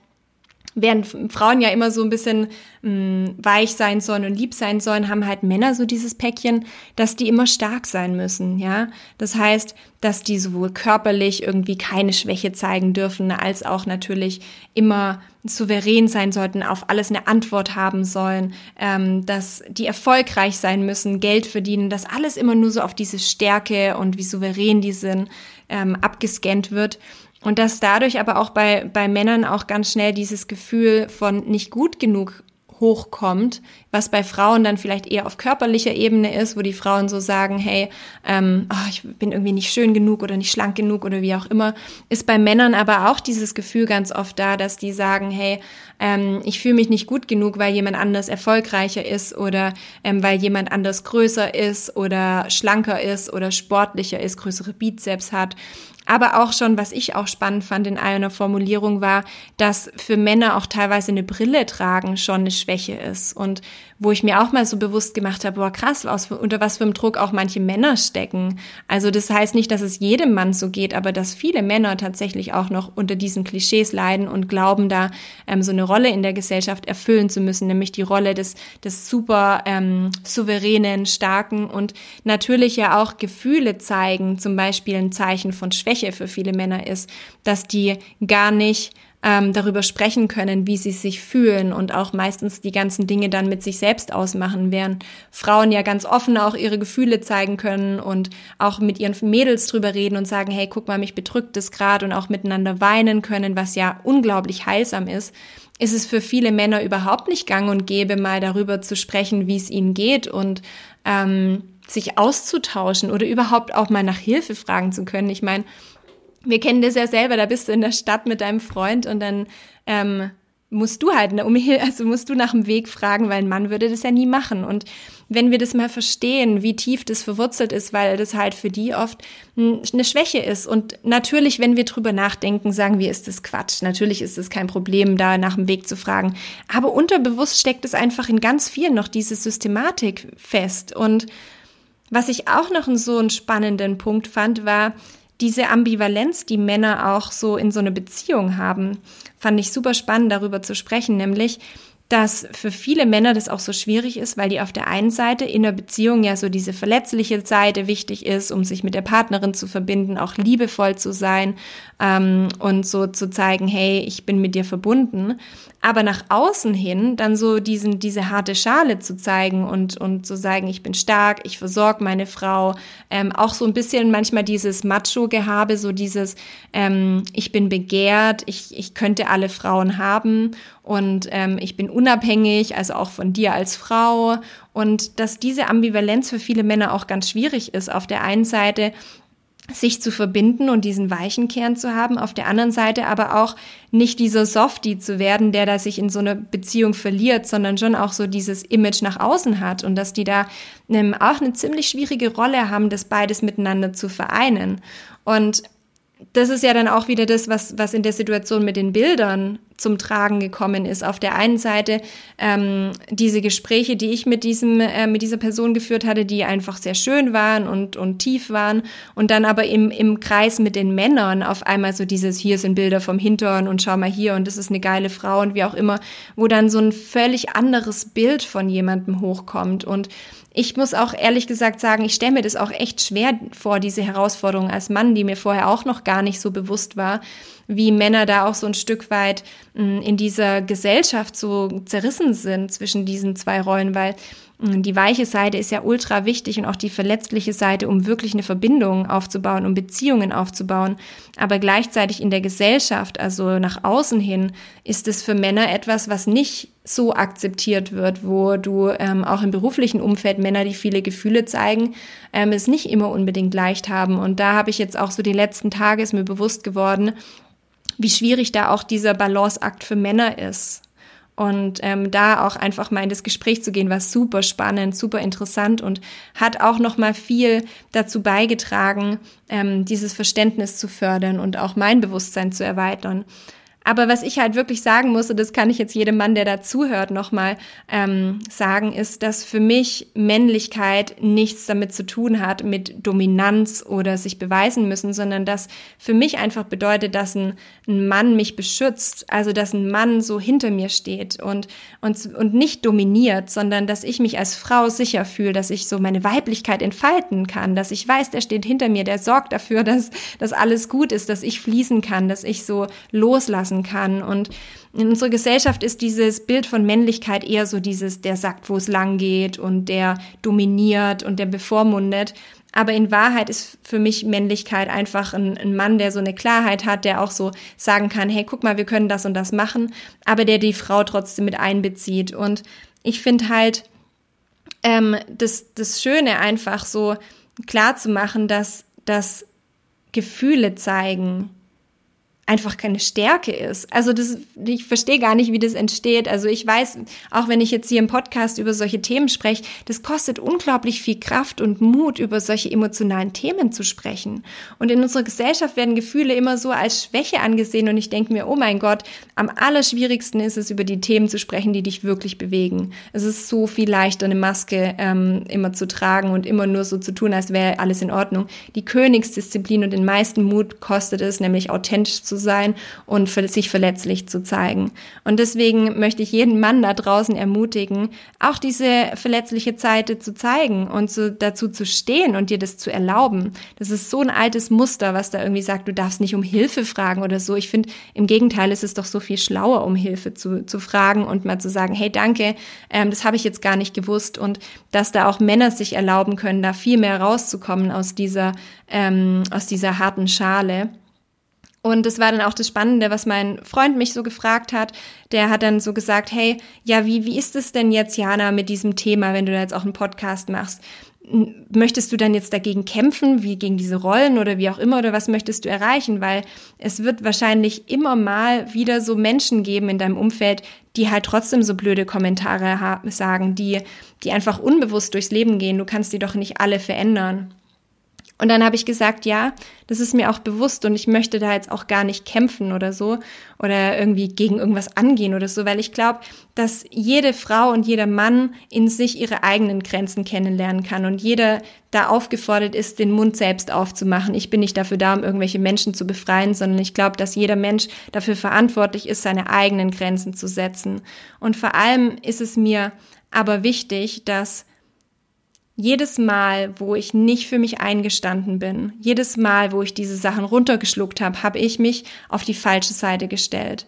während Frauen ja immer so ein bisschen mh, mm, weich sein sollen und lieb sein sollen, haben halt Männer so dieses Päckchen, dass die immer stark sein müssen, ja. Das heißt, dass die sowohl körperlich irgendwie keine Schwäche zeigen dürfen, als auch natürlich immer souverän sein sollten, auf alles eine Antwort haben sollen, ähm, dass die erfolgreich sein müssen, Geld verdienen, dass alles immer nur so auf diese Stärke und wie souverän die sind ähm, abgescannt wird. Und dass dadurch aber auch bei, bei Männern auch ganz schnell dieses Gefühl von nicht gut genug hochkommt, was bei Frauen dann vielleicht eher auf körperlicher Ebene ist, wo die Frauen so sagen, hey, ähm, oh, ich bin irgendwie nicht schön genug oder nicht schlank genug oder wie auch immer, ist bei Männern aber auch dieses Gefühl ganz oft da, dass die sagen, hey, ähm, ich fühle mich nicht gut genug, weil jemand anders erfolgreicher ist oder ähm, weil jemand anders größer ist oder schlanker ist oder sportlicher ist, größere Bizeps hat aber auch schon, was ich auch spannend fand in einer Formulierung war, dass für Männer auch teilweise eine Brille tragen schon eine Schwäche ist. Und wo ich mir auch mal so bewusst gemacht habe, boah krass, aus, unter was für einem Druck auch manche Männer stecken. Also das heißt nicht, dass es jedem Mann so geht, aber dass viele Männer tatsächlich auch noch unter diesen Klischees leiden und glauben, da ähm, so eine Rolle in der Gesellschaft erfüllen zu müssen, nämlich die Rolle des, des super ähm, souveränen, starken und natürlich ja auch Gefühle zeigen, zum Beispiel ein Zeichen von Schwäche für viele Männer ist, dass die gar nicht ähm, darüber sprechen können, wie sie sich fühlen und auch meistens die ganzen Dinge dann mit sich selbst ausmachen, während Frauen ja ganz offen auch ihre Gefühle zeigen können und auch mit ihren Mädels drüber reden und sagen, hey, guck mal, mich bedrückt es gerade und auch miteinander weinen können, was ja unglaublich heilsam ist, ist es für viele Männer überhaupt nicht gang und gäbe, mal darüber zu sprechen, wie es ihnen geht und ähm, sich auszutauschen oder überhaupt auch mal nach Hilfe fragen zu können. Ich meine, wir kennen das ja selber, da bist du in der Stadt mit deinem Freund und dann ähm, musst du halt, um also musst du nach dem Weg fragen, weil ein Mann würde das ja nie machen. Und wenn wir das mal verstehen, wie tief das verwurzelt ist, weil das halt für die oft eine Schwäche ist. Und natürlich, wenn wir drüber nachdenken, sagen wir, ist das Quatsch. Natürlich ist es kein Problem, da nach dem Weg zu fragen. Aber unterbewusst steckt es einfach in ganz vielen noch diese Systematik fest. Und was ich auch noch so einen spannenden Punkt fand, war, diese Ambivalenz, die Männer auch so in so einer Beziehung haben, fand ich super spannend darüber zu sprechen, nämlich dass für viele Männer das auch so schwierig ist, weil die auf der einen Seite in der Beziehung ja so diese verletzliche Seite wichtig ist, um sich mit der Partnerin zu verbinden, auch liebevoll zu sein ähm, und so zu zeigen, hey, ich bin mit dir verbunden. Aber nach außen hin dann so diesen, diese harte Schale zu zeigen und, und zu sagen, ich bin stark, ich versorge meine Frau. Ähm, auch so ein bisschen manchmal dieses Macho-Gehabe, so dieses, ähm, ich bin begehrt, ich, ich könnte alle Frauen haben und ähm, ich bin unabhängig, also auch von dir als Frau. Und dass diese Ambivalenz für viele Männer auch ganz schwierig ist. Auf der einen Seite sich zu verbinden und diesen weichen Kern zu haben, auf der anderen Seite aber auch nicht dieser Softie zu werden, der da sich in so einer Beziehung verliert, sondern schon auch so dieses Image nach außen hat und dass die da ähm, auch eine ziemlich schwierige Rolle haben, das beides miteinander zu vereinen. Und das ist ja dann auch wieder das, was, was in der Situation mit den Bildern zum Tragen gekommen ist. Auf der einen Seite ähm, diese Gespräche, die ich mit diesem äh, mit dieser Person geführt hatte, die einfach sehr schön waren und und tief waren und dann aber im im Kreis mit den Männern auf einmal so dieses hier sind Bilder vom Hintern und schau mal hier und das ist eine geile Frau und wie auch immer, wo dann so ein völlig anderes Bild von jemandem hochkommt und ich muss auch ehrlich gesagt sagen, ich stelle mir das auch echt schwer vor, diese Herausforderung als Mann, die mir vorher auch noch gar nicht so bewusst war, wie Männer da auch so ein Stück weit mm, in dieser Gesellschaft so zerrissen sind zwischen diesen zwei Rollen, weil die weiche Seite ist ja ultra wichtig und auch die verletzliche Seite, um wirklich eine Verbindung aufzubauen, um Beziehungen aufzubauen. Aber gleichzeitig in der Gesellschaft, also nach außen hin, ist es für Männer etwas, was nicht so akzeptiert wird, wo du ähm, auch im beruflichen Umfeld Männer, die viele Gefühle zeigen, ähm, es nicht immer unbedingt leicht haben. Und da habe ich jetzt auch so die letzten Tage ist mir bewusst geworden, wie schwierig da auch dieser Balanceakt für Männer ist. Und ähm, da auch einfach mal in das Gespräch zu gehen, war super spannend, super interessant und hat auch noch mal viel dazu beigetragen, ähm, dieses Verständnis zu fördern und auch mein Bewusstsein zu erweitern. Aber was ich halt wirklich sagen muss, und das kann ich jetzt jedem Mann, der da zuhört, nochmal ähm, sagen, ist, dass für mich Männlichkeit nichts damit zu tun hat, mit Dominanz oder sich beweisen müssen, sondern dass für mich einfach bedeutet, dass ein, ein Mann mich beschützt, also dass ein Mann so hinter mir steht und, und, und nicht dominiert, sondern dass ich mich als Frau sicher fühle, dass ich so meine Weiblichkeit entfalten kann, dass ich weiß, der steht hinter mir, der sorgt dafür, dass, dass alles gut ist, dass ich fließen kann, dass ich so loslassen lassen kann. Und in unserer Gesellschaft ist dieses Bild von Männlichkeit eher so dieses, der sagt, wo es lang geht und der dominiert und der bevormundet. Aber in Wahrheit ist für mich Männlichkeit einfach ein, ein, Mann, der so eine Klarheit hat, der auch so sagen kann, hey, guck mal, wir können das und das machen, aber der die Frau trotzdem mit einbezieht. Und ich finde halt ähm, das, das Schöne einfach so klar zu machen, dass, dass Gefühle zeigen einfach keine Stärke ist. Also das, ich verstehe gar nicht, wie das entsteht. Also ich weiß, auch wenn ich jetzt hier im Podcast über solche Themen spreche, das kostet unglaublich viel Kraft und Mut, über solche emotionalen Themen zu sprechen. Und in unserer Gesellschaft werden Gefühle immer so als Schwäche angesehen und ich denke mir, oh mein Gott, am allerschwierigsten ist es, über die Themen zu sprechen, die dich wirklich bewegen. Es ist so viel leichter, eine Maske ähm, immer zu tragen und immer nur so zu tun, als wäre alles in Ordnung. Die Königsdisziplin und den meisten Mut kostet es, nämlich authentisch zu sein und sich verletzlich zu zeigen. Und deswegen möchte ich jeden Mann da draußen ermutigen, auch diese verletzliche Seite zu zeigen und so dazu zu stehen und dir das zu erlauben. Das ist so ein altes Muster, was da irgendwie sagt, du darfst nicht um Hilfe fragen oder so. Ich finde, im Gegenteil ist es doch so viel schlauer, um Hilfe zu, zu fragen und mal zu sagen, hey, danke, ähm, das habe ich jetzt gar nicht gewusst und dass da auch Männer sich erlauben können, da viel mehr rauszukommen aus dieser, ähm, aus dieser harten Schale. Und das war dann auch das Spannende, was mein Freund mich so gefragt hat. Der hat dann so gesagt, hey, ja, wie, wie ist es denn jetzt, Jana, mit diesem Thema, wenn du da jetzt auch einen Podcast machst? Möchtest du dann jetzt dagegen kämpfen, wie gegen diese Rollen oder wie auch immer, oder was möchtest du erreichen? Weil es wird wahrscheinlich immer mal wieder so Menschen geben in deinem Umfeld, die halt trotzdem so blöde Kommentare sagen, die, die einfach unbewusst durchs Leben gehen. Du kannst die doch nicht alle verändern. Und dann habe ich gesagt, ja, das ist mir auch bewusst und ich möchte da jetzt auch gar nicht kämpfen oder so oder irgendwie gegen irgendwas angehen oder so, weil ich glaube, dass jede Frau und jeder Mann in sich ihre eigenen Grenzen kennenlernen kann und jeder da aufgefordert ist, den Mund selbst aufzumachen. Ich bin nicht dafür da, um irgendwelche Menschen zu befreien, sondern ich glaube, dass jeder Mensch dafür verantwortlich ist, seine eigenen Grenzen zu setzen. Und vor allem ist es mir aber wichtig, dass jedes Mal, wo ich nicht für mich eingestanden bin, jedes Mal, wo ich diese Sachen runtergeschluckt habe, habe ich mich auf die falsche Seite gestellt.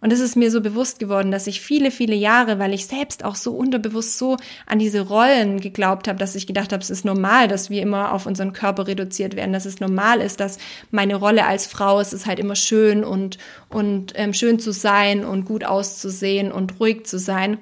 Und es ist mir so bewusst geworden, dass ich viele, viele Jahre, weil ich selbst auch so unterbewusst so an diese Rollen geglaubt habe, dass ich gedacht habe, es ist normal, dass wir immer auf unseren Körper reduziert werden, dass es normal ist, dass meine Rolle als Frau ist es halt immer schön und, und ähm, schön zu sein und gut auszusehen und ruhig zu sein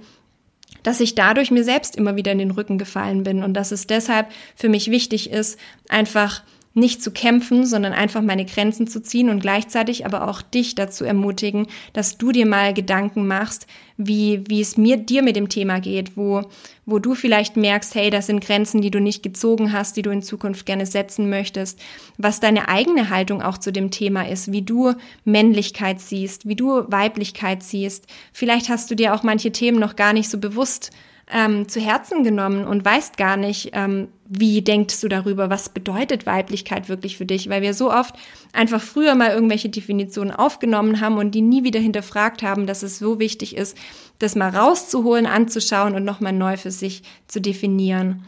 dass ich dadurch mir selbst immer wieder in den Rücken gefallen bin und dass es deshalb für mich wichtig ist, einfach nicht zu kämpfen, sondern einfach meine Grenzen zu ziehen und gleichzeitig aber auch dich dazu ermutigen, dass du dir mal Gedanken machst, wie, wie es mir, dir mit dem Thema geht, wo, wo du vielleicht merkst, hey, das sind Grenzen, die du nicht gezogen hast, die du in Zukunft gerne setzen möchtest, was deine eigene Haltung auch zu dem Thema ist, wie du Männlichkeit siehst, wie du Weiblichkeit siehst. Vielleicht hast du dir auch manche Themen noch gar nicht so bewusst ähm, zu Herzen genommen und weißt gar nicht, ähm, wie denkst du darüber, was bedeutet Weiblichkeit wirklich für dich, weil wir so oft einfach früher mal irgendwelche Definitionen aufgenommen haben und die nie wieder hinterfragt haben, dass es so wichtig ist, das mal rauszuholen, anzuschauen und nochmal neu für sich zu definieren.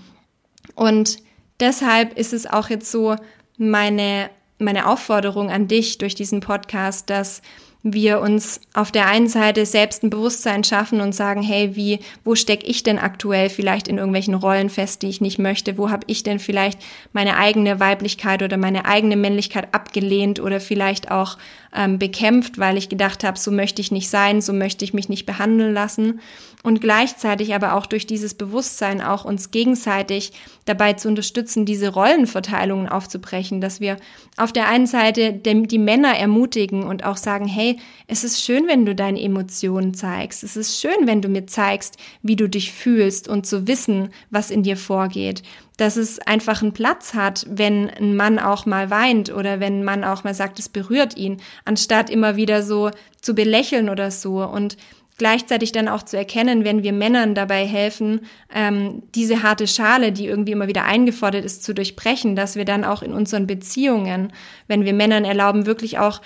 Und deshalb ist es auch jetzt so meine, meine Aufforderung an dich durch diesen Podcast, dass wir uns auf der einen Seite selbst ein Bewusstsein schaffen und sagen, hey, wie, wo stecke ich denn aktuell vielleicht in irgendwelchen Rollen fest, die ich nicht möchte? Wo habe ich denn vielleicht meine eigene Weiblichkeit oder meine eigene Männlichkeit abgelehnt oder vielleicht auch ähm, bekämpft, weil ich gedacht habe, so möchte ich nicht sein, so möchte ich mich nicht behandeln lassen. Und gleichzeitig aber auch durch dieses Bewusstsein auch uns gegenseitig dabei zu unterstützen, diese Rollenverteilungen aufzubrechen, dass wir auf der einen Seite die Männer ermutigen und auch sagen, hey, es ist schön, wenn du deine Emotionen zeigst. Es ist schön, wenn du mir zeigst, wie du dich fühlst und zu wissen, was in dir vorgeht dass es einfach einen Platz hat, wenn ein Mann auch mal weint oder wenn ein Mann auch mal sagt, es berührt ihn, anstatt immer wieder so zu belächeln oder so und gleichzeitig dann auch zu erkennen, wenn wir Männern dabei helfen, ähm, diese harte Schale, die irgendwie immer wieder eingefordert ist, zu durchbrechen, dass wir dann auch in unseren Beziehungen, wenn wir Männern erlauben, wirklich auch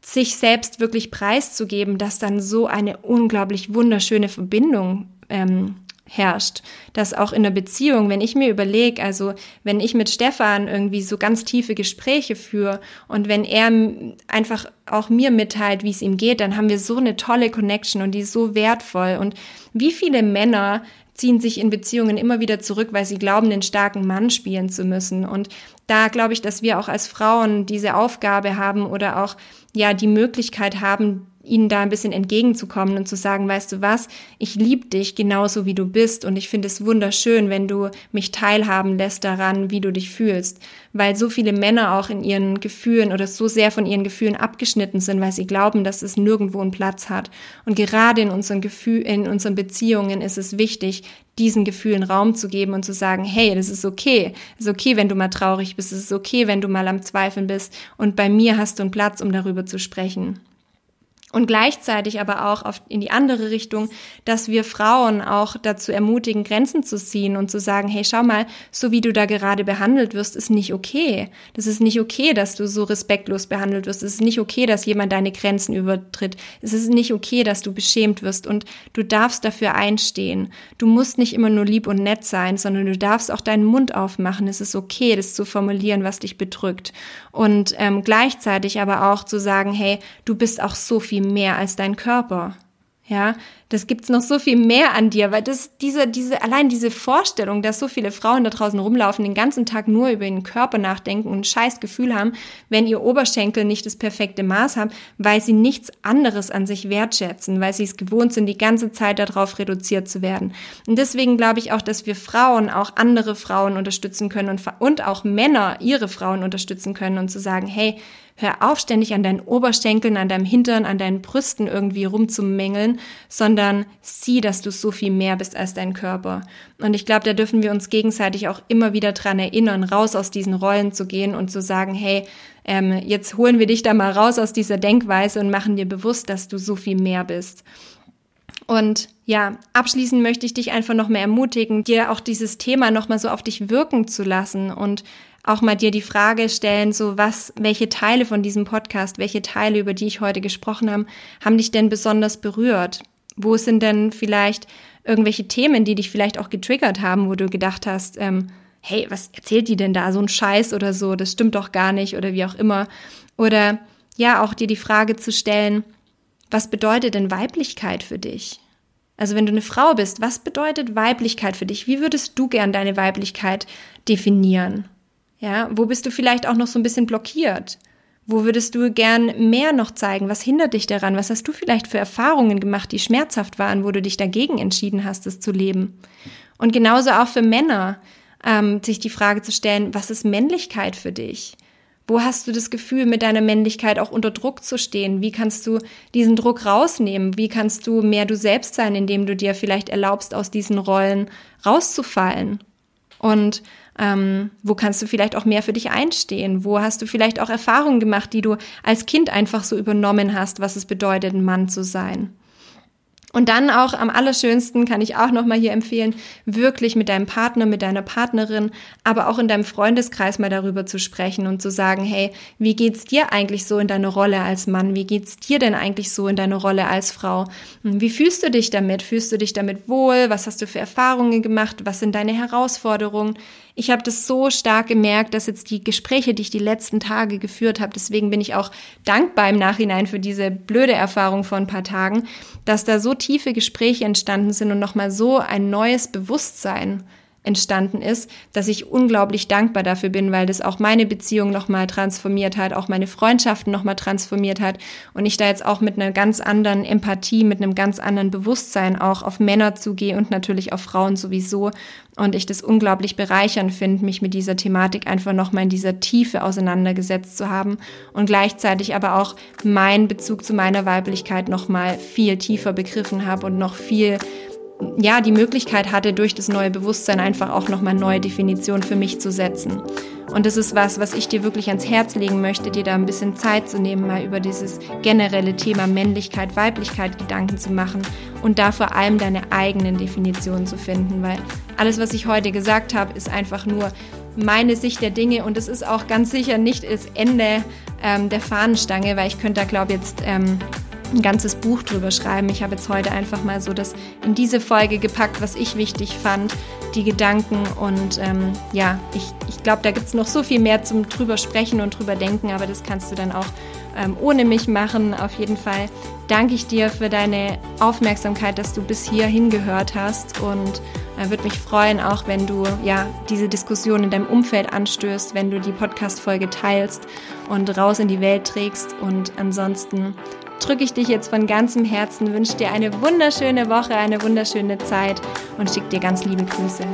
sich selbst wirklich preiszugeben, dass dann so eine unglaublich wunderschöne Verbindung ähm, herrscht. Dass auch in der Beziehung, wenn ich mir überlege, also wenn ich mit Stefan irgendwie so ganz tiefe Gespräche führe und wenn er einfach auch mir mitteilt, wie es ihm geht, dann haben wir so eine tolle Connection und die ist so wertvoll. Und wie viele Männer ziehen sich in Beziehungen immer wieder zurück, weil sie glauben, den starken Mann spielen zu müssen. Und da glaube ich, dass wir auch als Frauen diese Aufgabe haben oder auch ja die Möglichkeit haben, ihnen da ein bisschen entgegenzukommen und zu sagen, weißt du was, ich liebe dich genauso wie du bist und ich finde es wunderschön, wenn du mich teilhaben lässt daran, wie du dich fühlst, weil so viele Männer auch in ihren Gefühlen oder so sehr von ihren Gefühlen abgeschnitten sind, weil sie glauben, dass es nirgendwo einen Platz hat. Und gerade in unseren Gefühlen, in unseren Beziehungen ist es wichtig, diesen Gefühlen Raum zu geben und zu sagen, hey, das ist okay. Es ist okay, wenn du mal traurig bist. Es ist okay, wenn du mal am Zweifeln bist. Und bei mir hast du einen Platz, um darüber zu sprechen. Und gleichzeitig aber auch auf, in die andere Richtung, dass wir Frauen auch dazu ermutigen, Grenzen zu ziehen und zu sagen, hey, schau mal, so wie du da gerade behandelt wirst, ist nicht okay. Das ist nicht okay, dass du so respektlos behandelt wirst. Es ist nicht okay, dass jemand deine Grenzen übertritt. Es ist nicht okay, dass du beschämt wirst und du darfst dafür einstehen. Du musst nicht immer nur lieb und nett sein, sondern du darfst auch deinen Mund aufmachen. Es ist okay, das zu formulieren, was dich bedrückt. Und ähm, gleichzeitig aber auch zu sagen, hey, du bist auch so viel viel mehr als dein Körper. Ja, das gibt's noch so viel mehr an dir, weil das, diese, diese, allein diese Vorstellung, dass so viele Frauen da draußen rumlaufen, den ganzen Tag nur über ihren Körper nachdenken und ein scheiß Gefühl haben, wenn ihr Oberschenkel nicht das perfekte Maß haben, weil sie nichts anderes an sich wertschätzen, weil sie es gewohnt sind, die ganze Zeit darauf reduziert zu werden. Und deswegen glaube ich auch, dass wir Frauen auch andere Frauen unterstützen können und, und auch Männer ihre Frauen unterstützen können und zu sagen, hey, hör auf, ständig an deinen Oberschenkeln, an deinem Hintern, an deinen Brüsten irgendwie rumzumängeln, sondern sieh, dass du so viel mehr bist als dein Körper. Und ich glaube, da dürfen wir uns gegenseitig auch immer wieder dran erinnern, raus aus diesen Rollen zu gehen und zu sagen, hey, ähm, jetzt holen wir dich da mal raus aus dieser Denkweise und machen dir bewusst, dass du so viel mehr bist. Und ja, abschließend möchte ich dich einfach noch mehr ermutigen, dir auch dieses Thema noch mal so auf dich wirken zu lassen und auch mal dir die Frage stellen, so was, welche Teile von diesem Podcast, welche Teile, über die ich heute gesprochen habe, haben dich denn besonders berührt? Wo sind denn vielleicht irgendwelche Themen, die dich vielleicht auch getriggert haben, wo du gedacht hast, ähm, hey, was erzählt die denn da, so ein Scheiß oder so, das stimmt doch gar nicht oder wie auch immer. Oder ja, auch dir die Frage zu stellen, was bedeutet denn Weiblichkeit für dich? Also wenn du eine Frau bist, was bedeutet Weiblichkeit für dich? Wie würdest du gern deine Weiblichkeit definieren? Ja, wo bist du vielleicht auch noch so ein bisschen blockiert? Wo würdest du gern mehr noch zeigen? Was hindert dich daran? Was hast du vielleicht für Erfahrungen gemacht, die schmerzhaft waren, wo du dich dagegen entschieden hast, es zu leben? Und genauso auch für Männer, ähm, sich die Frage zu stellen, was ist Männlichkeit für dich? Wo hast du das Gefühl, mit deiner Männlichkeit auch unter Druck zu stehen? Wie kannst du diesen Druck rausnehmen? Wie kannst du mehr du selbst sein, indem du dir vielleicht erlaubst, aus diesen Rollen rauszufallen? Und ähm, wo kannst du vielleicht auch mehr für dich einstehen? Wo hast du vielleicht auch Erfahrungen gemacht, die du als Kind einfach so übernommen hast, was es bedeutet, ein Mann zu sein? Und dann auch am allerschönsten kann ich auch nochmal hier empfehlen, wirklich mit deinem Partner, mit deiner Partnerin, aber auch in deinem Freundeskreis mal darüber zu sprechen und zu sagen, hey, wie geht's dir eigentlich so in deiner Rolle als Mann? Wie geht's dir denn eigentlich so in deiner Rolle als Frau? Wie fühlst du dich damit? Fühlst du dich damit wohl? Was hast du für Erfahrungen gemacht? Was sind deine Herausforderungen? Ich habe das so stark gemerkt, dass jetzt die Gespräche, die ich die letzten Tage geführt habe, deswegen bin ich auch dankbar im Nachhinein für diese blöde Erfahrung vor ein paar Tagen, dass da so tiefe Gespräche entstanden sind und nochmal so ein neues Bewusstsein entstanden ist, dass ich unglaublich dankbar dafür bin, weil das auch meine Beziehung nochmal transformiert hat, auch meine Freundschaften nochmal transformiert hat und ich da jetzt auch mit einer ganz anderen Empathie, mit einem ganz anderen Bewusstsein auch auf Männer zugehe und natürlich auf Frauen sowieso und ich das unglaublich bereichernd finde, mich mit dieser Thematik einfach nochmal in dieser Tiefe auseinandergesetzt zu haben und gleichzeitig aber auch meinen Bezug zu meiner Weiblichkeit nochmal viel tiefer begriffen habe und noch viel ja, die Möglichkeit hatte, durch das neue Bewusstsein einfach auch nochmal neue Definitionen für mich zu setzen. Und das ist was, was ich dir wirklich ans Herz legen möchte, dir da ein bisschen Zeit zu nehmen, mal über dieses generelle Thema Männlichkeit, Weiblichkeit Gedanken zu machen und da vor allem deine eigenen Definitionen zu finden, weil alles, was ich heute gesagt habe, ist einfach nur meine Sicht der Dinge und es ist auch ganz sicher nicht das Ende ähm, der Fahnenstange, weil ich könnte da, glaube ich, jetzt ähm, ein ganzes Buch drüber schreiben. Ich habe jetzt heute einfach mal so das in diese Folge gepackt, was ich wichtig fand, die Gedanken und ähm, ja, ich, ich glaube, da gibt es noch so viel mehr zum drüber sprechen und drüber denken, aber das kannst du dann auch ähm, ohne mich machen. Auf jeden Fall danke ich dir für deine Aufmerksamkeit, dass du bis hier hingehört hast und äh, würde mich freuen, auch wenn du ja diese Diskussion in deinem Umfeld anstößt, wenn du die Podcast-Folge teilst und raus in die Welt trägst und ansonsten drücke ich dich jetzt von ganzem Herzen, wünsche dir eine wunderschöne Woche, eine wunderschöne Zeit und schicke dir ganz liebe Grüße.